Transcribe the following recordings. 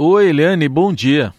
Oi, Eliane, bom dia.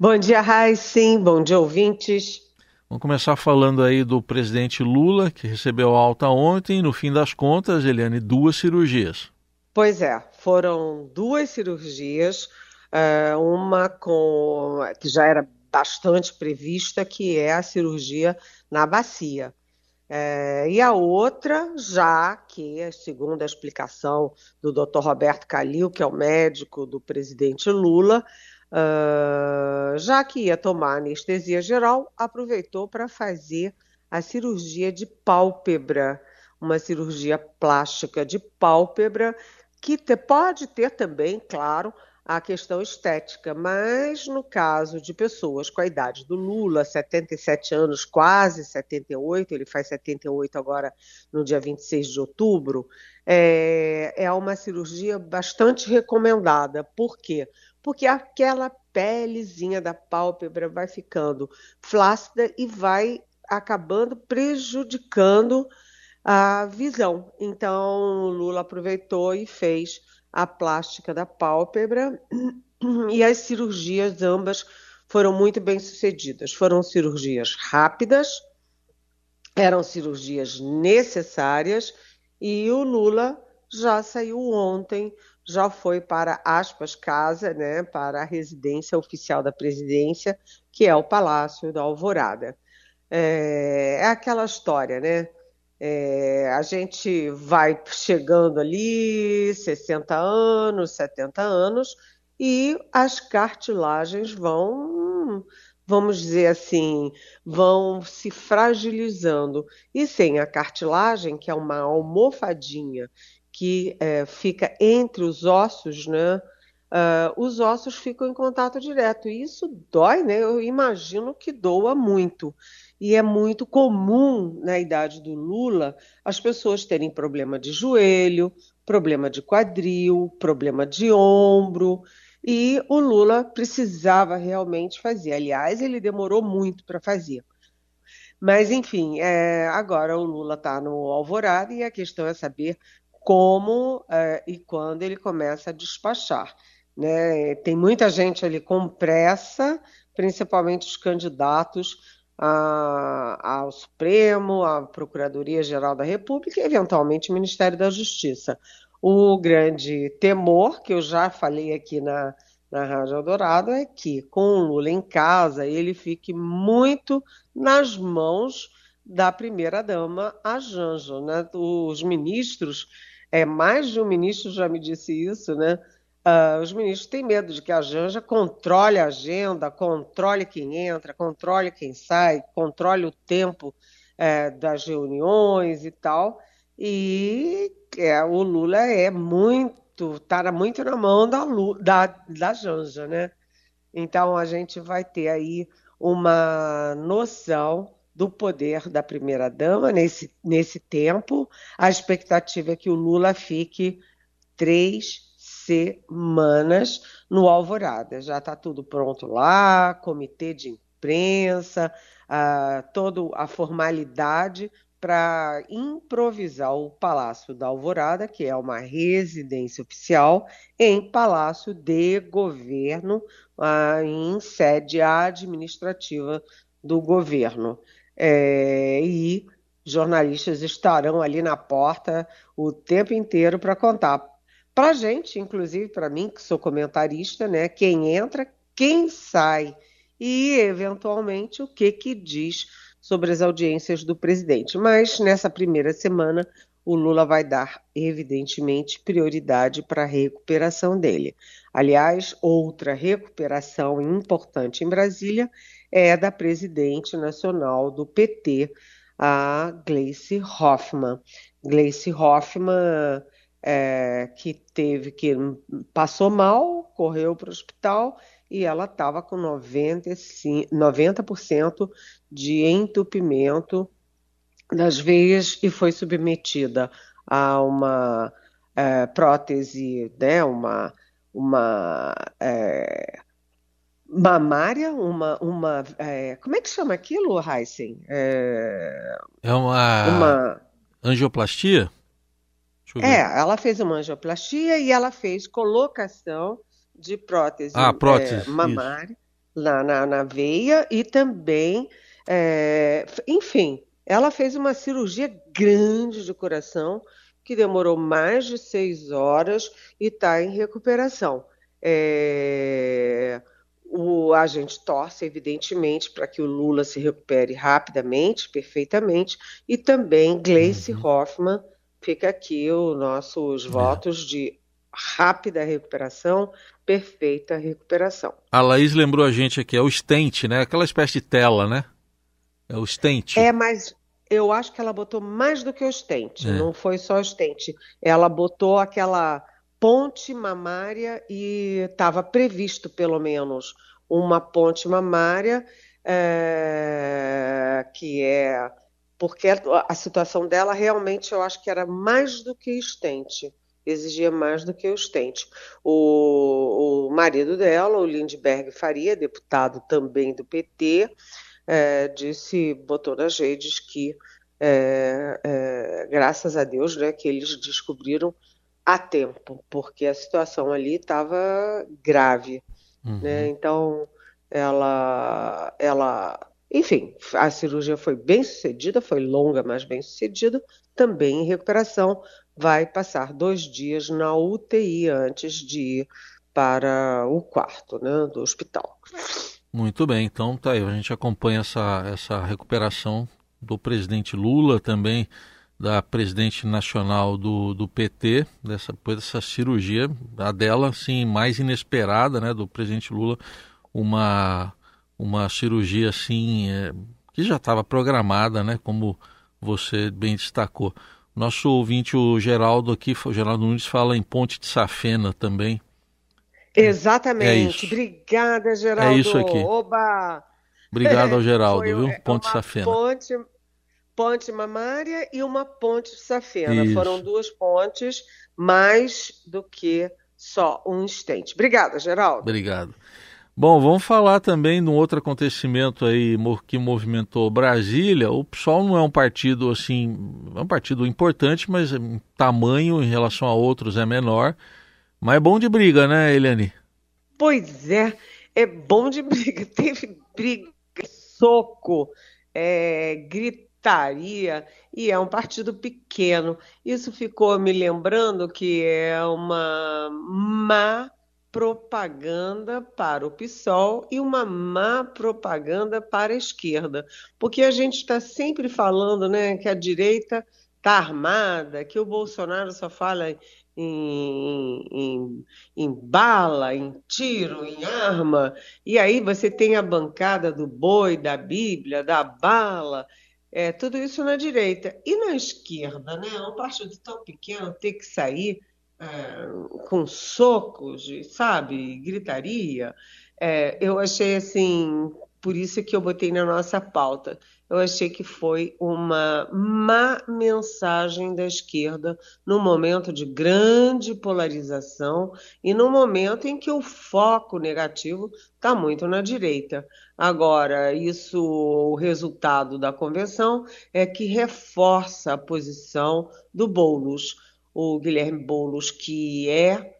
Bom dia, Sim, bom dia, ouvintes. Vamos começar falando aí do presidente Lula, que recebeu alta ontem, no fim das contas, Eliane, duas cirurgias. Pois é, foram duas cirurgias, eh, uma com que já era bastante prevista, que é a cirurgia na bacia. É, e a outra, já que, segundo a explicação do Dr. Roberto Calil, que é o médico do presidente Lula, uh, já que ia tomar anestesia geral, aproveitou para fazer a cirurgia de pálpebra, uma cirurgia plástica de pálpebra, que te, pode ter também, claro, a questão estética, mas no caso de pessoas com a idade do Lula, 77 anos, quase 78, ele faz 78 agora no dia 26 de outubro, é, é uma cirurgia bastante recomendada. Por quê? Porque aquela pelezinha da pálpebra vai ficando flácida e vai acabando prejudicando a visão. Então, Lula aproveitou e fez a plástica da pálpebra e as cirurgias ambas foram muito bem sucedidas. Foram cirurgias rápidas, eram cirurgias necessárias e o Lula já saiu ontem, já foi para aspas casa, né, para a residência oficial da presidência, que é o Palácio da Alvorada. É, é aquela história, né? É, a gente vai chegando ali, 60 anos, 70 anos, e as cartilagens vão, vamos dizer assim, vão se fragilizando. E sem a cartilagem, que é uma almofadinha que é, fica entre os ossos, né? Uh, os ossos ficam em contato direto. E isso dói, né? Eu imagino que doa muito e é muito comum na idade do Lula as pessoas terem problema de joelho, problema de quadril, problema de ombro, e o Lula precisava realmente fazer. Aliás, ele demorou muito para fazer. Mas, enfim, é, agora o Lula está no Alvorada e a questão é saber como é, e quando ele começa a despachar. Né? Tem muita gente ali com pressa, principalmente os candidatos ao Supremo, à Procuradoria-Geral da República e, eventualmente, o Ministério da Justiça. O grande temor, que eu já falei aqui na, na Rádio Eldorado, é que, com o Lula em casa, ele fique muito nas mãos da primeira-dama, a Janja. Né? Os ministros, é, mais de um ministro já me disse isso, né? Uh, os ministros têm medo de que a Janja controle a agenda, controle quem entra, controle quem sai, controle o tempo é, das reuniões e tal. E é, o Lula é muito, está muito na mão da, da, da Janja, né? Então a gente vai ter aí uma noção do poder da primeira-dama nesse, nesse tempo. A expectativa é que o Lula fique três semanas no Alvorada. Já está tudo pronto lá, comitê de imprensa, uh, toda a formalidade para improvisar o Palácio da Alvorada, que é uma residência oficial, em palácio de governo, uh, em sede administrativa do governo. É, e jornalistas estarão ali na porta o tempo inteiro para contar para gente, inclusive para mim, que sou comentarista, né? Quem entra, quem sai e, eventualmente, o que, que diz sobre as audiências do presidente. Mas nessa primeira semana, o Lula vai dar, evidentemente, prioridade para a recuperação dele. Aliás, outra recuperação importante em Brasília é da presidente nacional do PT, a Gleice Hoffmann. Gleice Hoffmann é, que teve que passou mal, correu para o hospital e ela estava com 95, 90% de entupimento das veias e foi submetida a uma é, prótese, né, uma, uma é, mamária, uma, uma é, como é que chama aquilo, Heisen? É, é uma, uma angioplastia? É, ela fez uma angioplastia e ela fez colocação de prótese, ah, prótese é, mamária na, na, na, veia e também, é, enfim, ela fez uma cirurgia grande de coração que demorou mais de seis horas e está em recuperação. É, o, a gente torce, evidentemente, para que o Lula se recupere rapidamente, perfeitamente, e também Gleice uhum. Hoffmann, fica aqui os nossos é. votos de rápida recuperação, perfeita recuperação. A Laís lembrou a gente aqui, é o stent, né? Aquela espécie de tela, né? É o stent. É, mas eu acho que ela botou mais do que o stent, é. não foi só o stent. Ela botou aquela ponte mamária e estava previsto, pelo menos, uma ponte mamária, é, que é. Porque a situação dela realmente eu acho que era mais do que estente, exigia mais do que estente. O, o marido dela, o Lindbergh Faria, deputado também do PT, é, disse, botou nas redes que, é, é, graças a Deus, né, que eles descobriram a tempo, porque a situação ali estava grave. Uhum. Né? Então, ela, ela, enfim, a cirurgia foi bem sucedida, foi longa, mas bem sucedida, também em recuperação. Vai passar dois dias na UTI antes de ir para o quarto né, do hospital. Muito bem, então tá aí, a gente acompanha essa, essa recuperação do presidente Lula também da presidente nacional do, do PT, dessa, depois dessa cirurgia, a dela, assim, mais inesperada, né, do presidente Lula, uma, uma cirurgia, assim, é, que já estava programada, né, como você bem destacou. Nosso ouvinte, o Geraldo aqui, o Geraldo Nunes, fala em Ponte de Safena também. Exatamente. É Obrigada, Geraldo. É isso aqui. Oba! Obrigado ao Geraldo, Foi, viu? Ponte de Safena. Ponte ponte mamária e uma ponte de safena. Isso. Foram duas pontes, mais do que só um estente. Obrigada, Geraldo. Obrigado. Bom, vamos falar também de um outro acontecimento aí que movimentou Brasília. O PSOL não é um partido assim, é um partido importante, mas em tamanho em relação a outros é menor. Mas é bom de briga, né, Eliane? Pois é, é bom de briga. Teve briga, soco, é, grito estaria, e é um partido pequeno. Isso ficou me lembrando que é uma má propaganda para o PSOL e uma má propaganda para a esquerda, porque a gente está sempre falando né, que a direita está armada, que o Bolsonaro só fala em, em, em, bala, em tiro, em arma, e aí você tem a bancada do boi, da Bíblia, da bala, é, tudo isso na direita. E na esquerda, né? Um partido tão pequeno ter que sair com socos, sabe, gritaria. É, eu achei assim, por isso que eu botei na nossa pauta eu achei que foi uma má mensagem da esquerda no momento de grande polarização e no momento em que o foco negativo está muito na direita. Agora, isso, o resultado da convenção é que reforça a posição do Boulos, o Guilherme Boulos, que é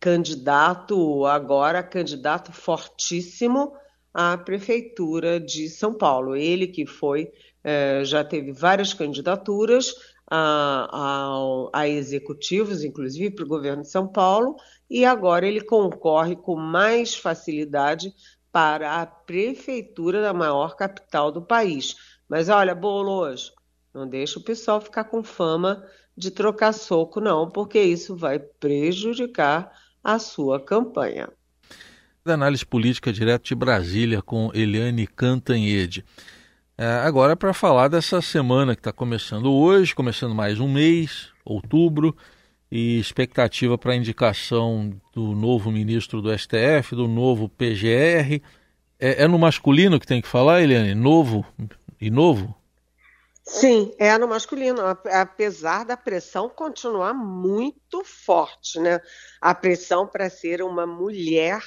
candidato agora, candidato fortíssimo à Prefeitura de São Paulo. Ele que foi, é, já teve várias candidaturas a, a, a executivos, inclusive para o governo de São Paulo, e agora ele concorre com mais facilidade para a prefeitura da maior capital do país. Mas olha, Bolos, não deixa o pessoal ficar com fama de trocar soco, não, porque isso vai prejudicar a sua campanha da análise política direto de Brasília com Eliane Cantanhede. É, agora para falar dessa semana que está começando hoje, começando mais um mês, outubro, e expectativa para a indicação do novo ministro do STF, do novo PGR. É, é no masculino que tem que falar, Eliane? Novo e novo? Sim, é no masculino, apesar da pressão continuar muito forte, né? A pressão para ser uma mulher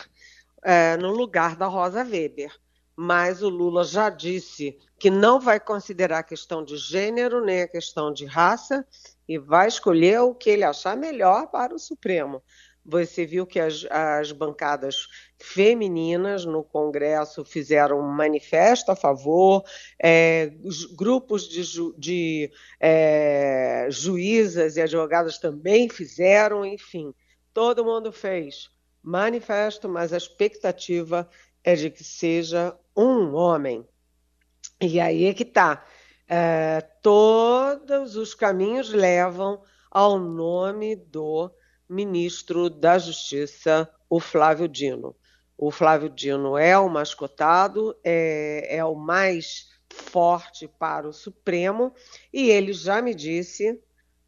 é, no lugar da Rosa Weber. Mas o Lula já disse que não vai considerar a questão de gênero nem a questão de raça e vai escolher o que ele achar melhor para o Supremo. Você viu que as, as bancadas femininas no Congresso fizeram um manifesto a favor, é, os grupos de, ju, de é, juízas e advogadas também fizeram, enfim, todo mundo fez manifesto, mas a expectativa é de que seja um homem. E aí é que está. É, todos os caminhos levam ao nome do ministro da Justiça, o Flávio Dino. O Flávio Dino é o mascotado, é, é o mais forte para o Supremo, e ele já me disse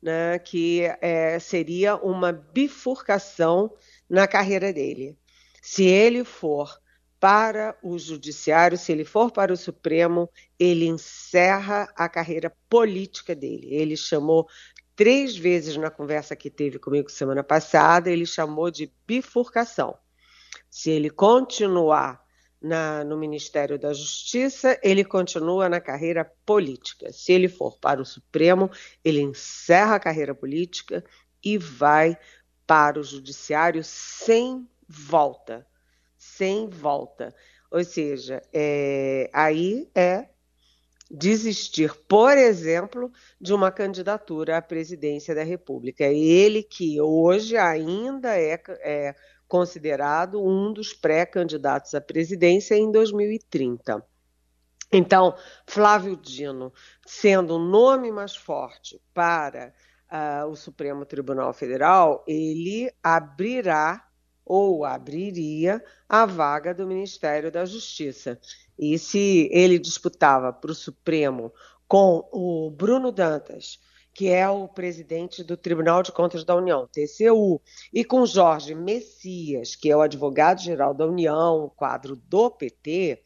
né, que é, seria uma bifurcação na carreira dele. Se ele for para o Judiciário, se ele for para o Supremo, ele encerra a carreira política dele. Ele chamou três vezes na conversa que teve comigo semana passada, ele chamou de bifurcação. Se ele continuar na, no Ministério da Justiça, ele continua na carreira política. Se ele for para o Supremo, ele encerra a carreira política e vai para o Judiciário sem volta sem volta. Ou seja, é, aí é desistir, por exemplo, de uma candidatura à presidência da República. É ele que hoje ainda é, é considerado um dos pré-candidatos à presidência em 2030. Então, Flávio Dino, sendo o nome mais forte para uh, o Supremo Tribunal Federal, ele abrirá ou abriria a vaga do Ministério da Justiça. E se ele disputava para o Supremo com o Bruno Dantas, que é o presidente do Tribunal de Contas da União, TCU, e com Jorge Messias, que é o advogado-geral da União, quadro do PT,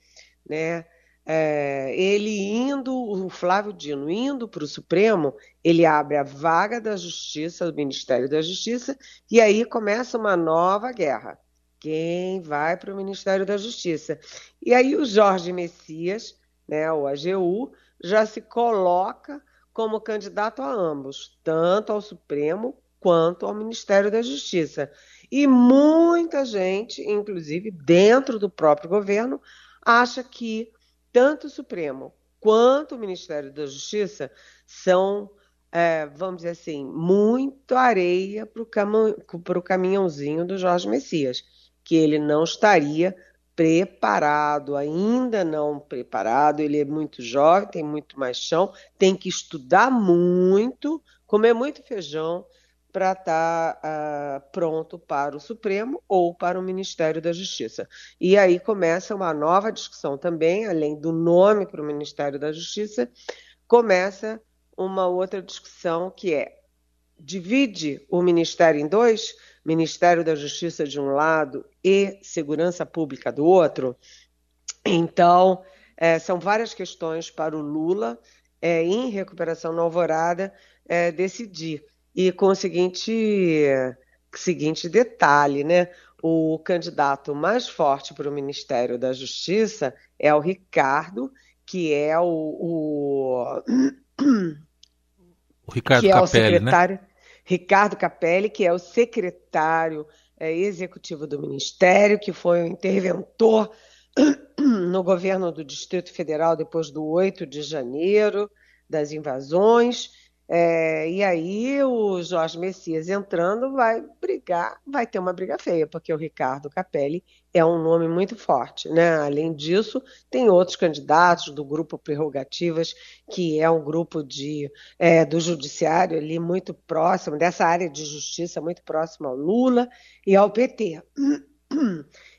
né? é, ele indo, o Flávio Dino indo para o Supremo, ele abre a vaga da Justiça, do Ministério da Justiça, e aí começa uma nova guerra. Quem vai para o Ministério da Justiça? E aí o Jorge Messias, né, o AGU, já se coloca como candidato a ambos, tanto ao Supremo quanto ao Ministério da Justiça. E muita gente, inclusive dentro do próprio governo, acha que tanto o Supremo quanto o Ministério da Justiça são, é, vamos dizer assim, muito areia para o caminhãozinho do Jorge Messias, que ele não estaria preparado, ainda não preparado, ele é muito jovem, tem muito mais chão, tem que estudar muito, comer muito feijão para estar tá, uh, pronto para o Supremo ou para o Ministério da Justiça. E aí começa uma nova discussão também, além do nome para o Ministério da Justiça, começa uma outra discussão que é divide o Ministério em dois, Ministério da Justiça de um lado e Segurança Pública do outro. Então, é, são várias questões para o Lula, é, em recuperação na alvorada, é, decidir. E com o seguinte, seguinte detalhe, né? O candidato mais forte para o Ministério da Justiça é o Ricardo, que é o, o, o Ricardo que é Capelli, o né? secretário né? Ricardo Capelli, que é o secretário é, executivo do Ministério, que foi o interventor no governo do Distrito Federal depois do 8 de janeiro, das invasões, é, e aí o Jorge Messias entrando vai brigar, vai ter uma briga feia, porque o Ricardo Capelli é um nome muito forte. Né? Além disso, tem outros candidatos do grupo Prerrogativas, que é um grupo de, é, do judiciário ali muito próximo, dessa área de justiça muito próximo ao Lula e ao PT.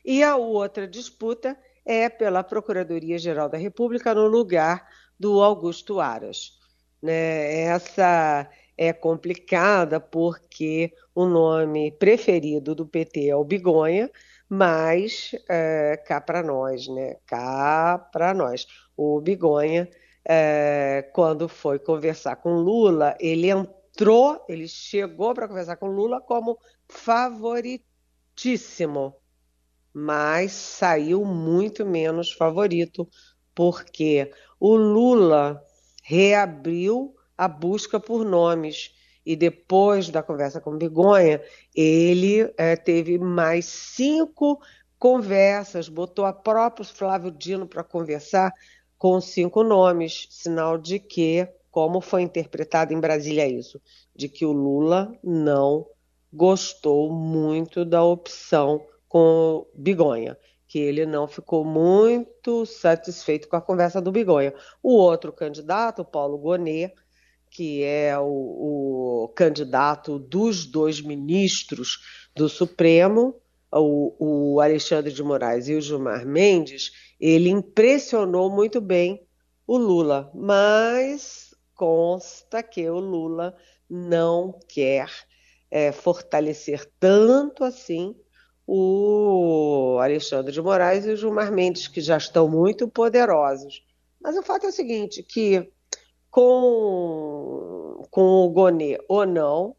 E a outra disputa é pela Procuradoria-Geral da República no lugar do Augusto Aras. Né? Essa é complicada porque o nome preferido do PT é o Bigonha, mas é, cá para nós, né? Cá para nós. O Bigonha, é, quando foi conversar com Lula, ele entrou, ele chegou para conversar com Lula como favoritíssimo, mas saiu muito menos favorito, porque o Lula reabriu a busca por nomes e depois da conversa com Bigonha, ele é, teve mais cinco conversas, botou a próprio Flávio Dino para conversar com cinco nomes, sinal de que, como foi interpretado em Brasília isso, de que o Lula não gostou muito da opção com Bigonha, que ele não ficou muito satisfeito com a conversa do Bigonha. O outro candidato, Paulo Gonet, que é o, o candidato dos dois ministros do Supremo, o, o, Alexandre de Moraes e o Gilmar Mendes, ele impressionou muito bem o Lula, mas consta que o Lula não quer é, fortalecer tanto assim o Alexandre de Moraes e o Gilmar Mendes, que já estão muito poderosos. Mas o fato é o seguinte, que com, com o Gonê ou não,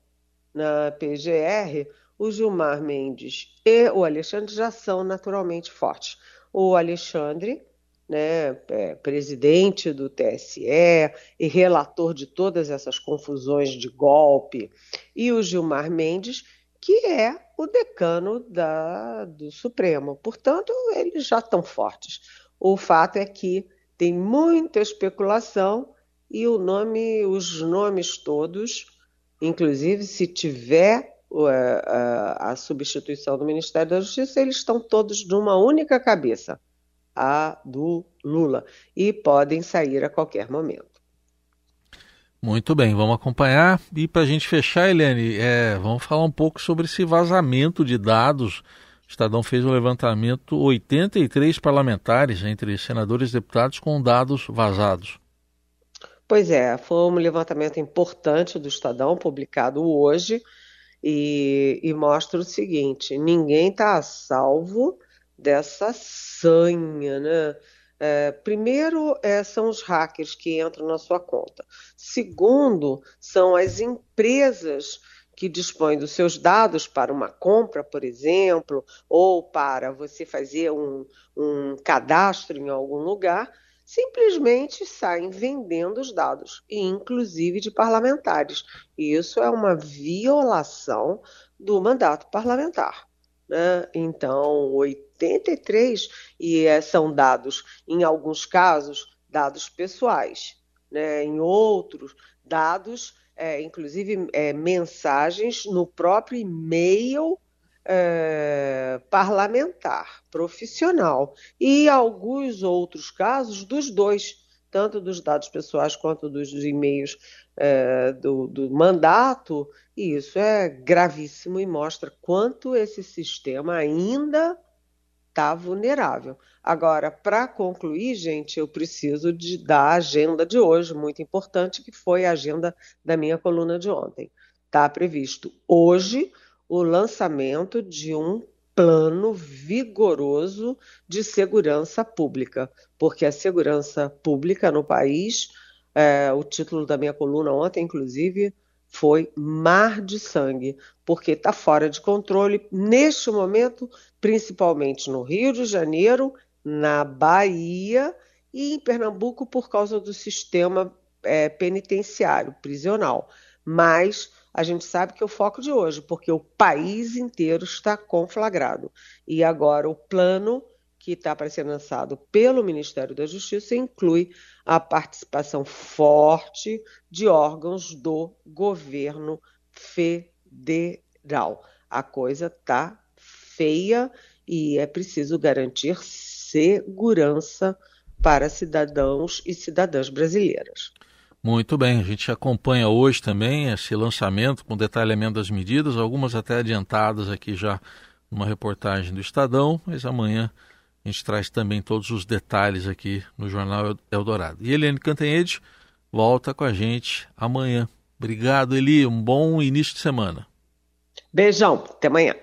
na PGR, o Gilmar Mendes e o Alexandre já são naturalmente fortes. O Alexandre, né, é, presidente do TSE e relator de todas essas confusões de golpe, e o Gilmar Mendes, que é o decano da, do Supremo. Portanto, eles já estão fortes. O fato é que tem muita especulação e o nome, os nomes todos, inclusive se tiver a, a, substituição do Ministério da Justiça, eles estão todos de uma única cabeça, a do Lula, e podem sair a qualquer momento. Muito bem, vamos acompanhar. E para a gente fechar, Helene, é, vamos falar um pouco sobre esse vazamento de dados. O Estadão fez um levantamento, 83 parlamentares, entre senadores e deputados, com dados vazados. Pois é, foi um levantamento importante do Estadão, publicado hoje, e, e mostra o seguinte: ninguém está a salvo dessa sanha, né? É, primeiro, é, são os hackers que entram na sua conta. Segundo, são as empresas que dispõem dos seus dados para uma compra, por exemplo, ou para você fazer um, um cadastro em algum lugar simplesmente saem vendendo os dados, inclusive de parlamentares. E isso é uma violação do mandato parlamentar. Né? Então, 83, e é, são dados, em alguns casos, dados pessoais, né? em outros, dados, é, inclusive é, mensagens no próprio e-mail é, parlamentar, profissional, e alguns outros casos dos dois, tanto dos dados pessoais quanto dos e-mails é, do, do mandato, e isso é gravíssimo e mostra quanto esse sistema ainda está vulnerável. Agora, para concluir, gente, eu preciso de, da agenda de hoje, muito importante, que foi a agenda da minha coluna de ontem. Está previsto hoje o lançamento de um plano vigoroso de segurança pública, porque a segurança pública no país, é, o título da minha coluna ontem, inclusive, foi Mar de Sangue, porque está fora de controle neste momento, principalmente no Rio de Janeiro, na Bahia e em Pernambuco, por causa do sistema é, penitenciário, prisional. Mas a gente sabe que é o foco de hoje, porque o país inteiro está conflagrado. E agora o plano que está para ser lançado pelo Ministério da Justiça inclui a participação forte de órgãos do governo federal. A coisa está feia e é preciso garantir segurança para cidadãos e cidadãs brasileiras. Muito bem, a gente acompanha hoje também esse lançamento com detalhamento das medidas, algumas até adiantadas aqui já numa reportagem do Estadão, mas amanhã a gente traz também todos os detalhes aqui no Jornal Eldorado. E Eliane Cantanhede volta com a gente amanhã. Obrigado, Eli. Um bom início de semana. Beijão. Até amanhã.